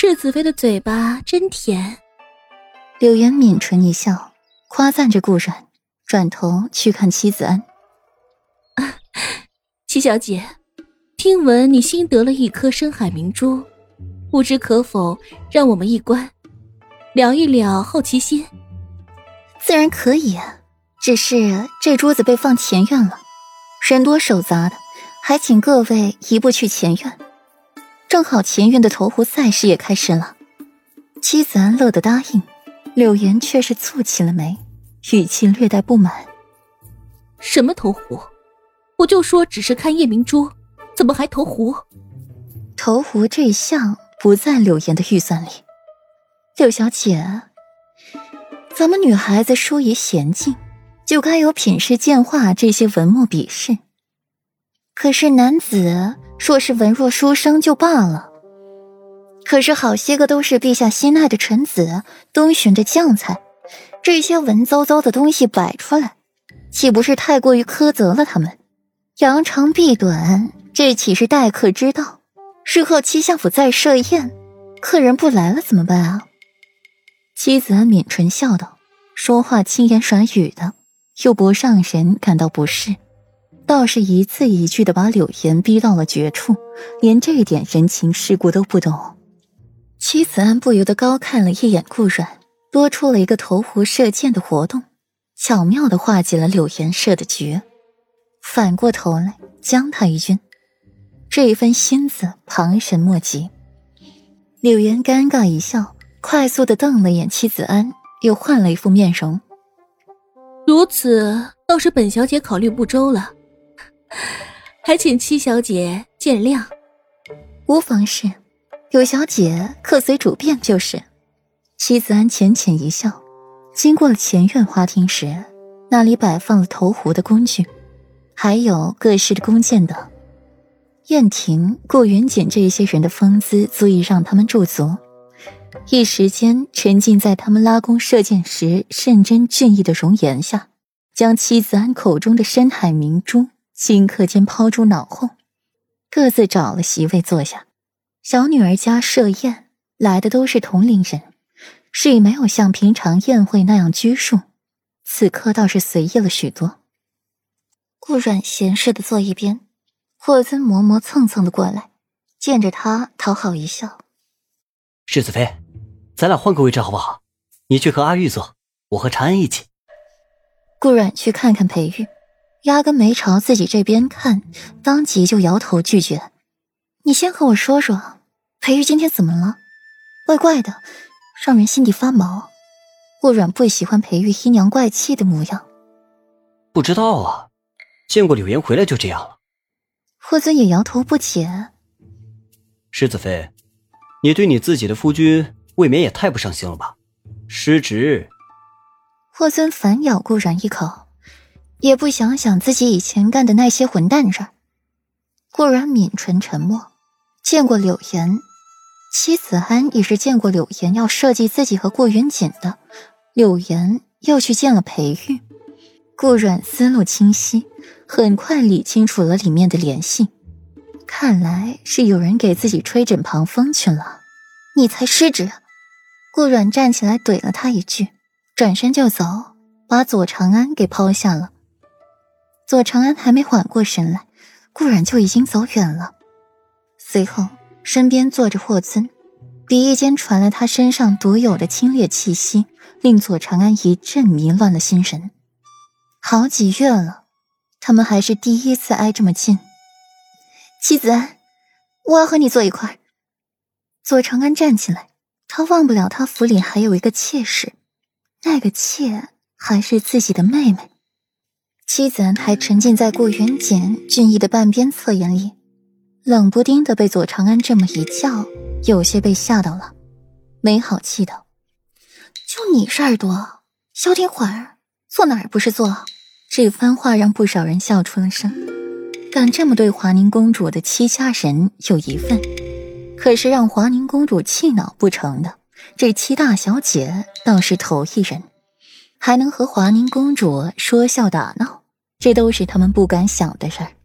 世子妃的嘴巴真甜。柳岩抿唇一笑，夸赞着顾然，转头去看妻子安。七小姐，听闻你新得了一颗深海明珠，不知可否让我们一观，聊一聊好奇心？自然可以，只是这珠子被放前院了，人多手杂的，还请各位移步去前院。正好前院的投壶赛事也开始了。妻子安乐的答应，柳岩却是蹙起了眉，语气略带不满：“什么投壶？我就说只是看夜明珠，怎么还投壶？投壶这项不在柳岩的预算里。柳小姐，咱们女孩子淑仪娴静，就该有品诗鉴画这些文墨笔试。可是男子……”若是文弱书生就罢了，可是好些个都是陛下心爱的臣子，东巡的将才，这些文绉绉的东西摆出来，岂不是太过于苛责了他们？扬长避短，这岂是待客之道？日后七相府再设宴，客人不来了怎么办啊？妻子抿唇笑道，说话轻言软语的，又不让人感到不适。倒是一字一句的把柳岩逼到了绝处，连这点人情世故都不懂。妻子安不由得高看了一眼顾阮，多出了一个投壶射箭的活动，巧妙的化解了柳岩设的局，反过头来将他一军。这一份心思旁人莫及。柳岩尴尬一笑，快速的瞪了眼妻子安，又换了一副面容。如此，倒是本小姐考虑不周了。还请七小姐见谅，无妨事，有小姐客随主便就是。妻子安浅浅一笑，经过了前院花厅时，那里摆放了投壶的工具，还有各式的弓箭等。燕婷、顾云锦这些人的风姿足以让他们驻足，一时间沉浸在他们拉弓射箭时认真俊逸的容颜下，将妻子安口中的深海明珠。顷刻间抛诸脑后，各自找了席位坐下。小女儿家设宴来的都是同龄人，是以没有像平常宴会那样拘束，此刻倒是随意了许多。顾阮闲适的坐一边，霍尊磨磨蹭蹭的过来，见着他讨好一笑：“世子妃，咱俩换个位置好不好？你去和阿玉坐，我和长安一起。”顾阮去看看裴玉。压根没朝自己这边看，当即就摇头拒绝。你先和我说说，裴玉今天怎么了？怪怪的，让人心底发毛。顾阮不喜欢裴玉阴阳怪气的模样。不知道啊，见过柳岩回来就这样了。霍尊也摇头不解。世子妃，你对你自己的夫君未免也太不上心了吧？失职。霍尊反咬顾阮一口。也不想想自己以前干的那些混蛋事儿。顾然抿唇沉默。见过柳岩，妻子安也是见过柳岩要设计自己和顾云锦的。柳岩又去见了裴玉。顾阮思路清晰，很快理清楚了里面的联系。看来是有人给自己吹枕旁风去了。你才失职！顾阮站起来怼了他一句，转身就走，把左长安给抛下了。左长安还没缓过神来，顾然就已经走远了。随后，身边坐着霍尊，鼻翼间传来他身上独有的清冽气息，令左长安一阵迷乱的心神。好几月了，他们还是第一次挨这么近。妻子安，我要和你坐一块左长安站起来，他忘不了他府里还有一个妾室，那个妾还是自己的妹妹。妻子还沉浸在顾云锦俊逸的半边侧颜里，冷不丁的被左长安这么一叫，有些被吓到了，没好气道：“就你事儿多，消停会儿，坐哪儿不是坐？”这番话让不少人笑出了声。敢这么对华宁公主的戚家人有疑问，可是让华宁公主气恼不成的，这戚大小姐倒是头一人。还能和华宁公主说笑打闹，这都是他们不敢想的事儿。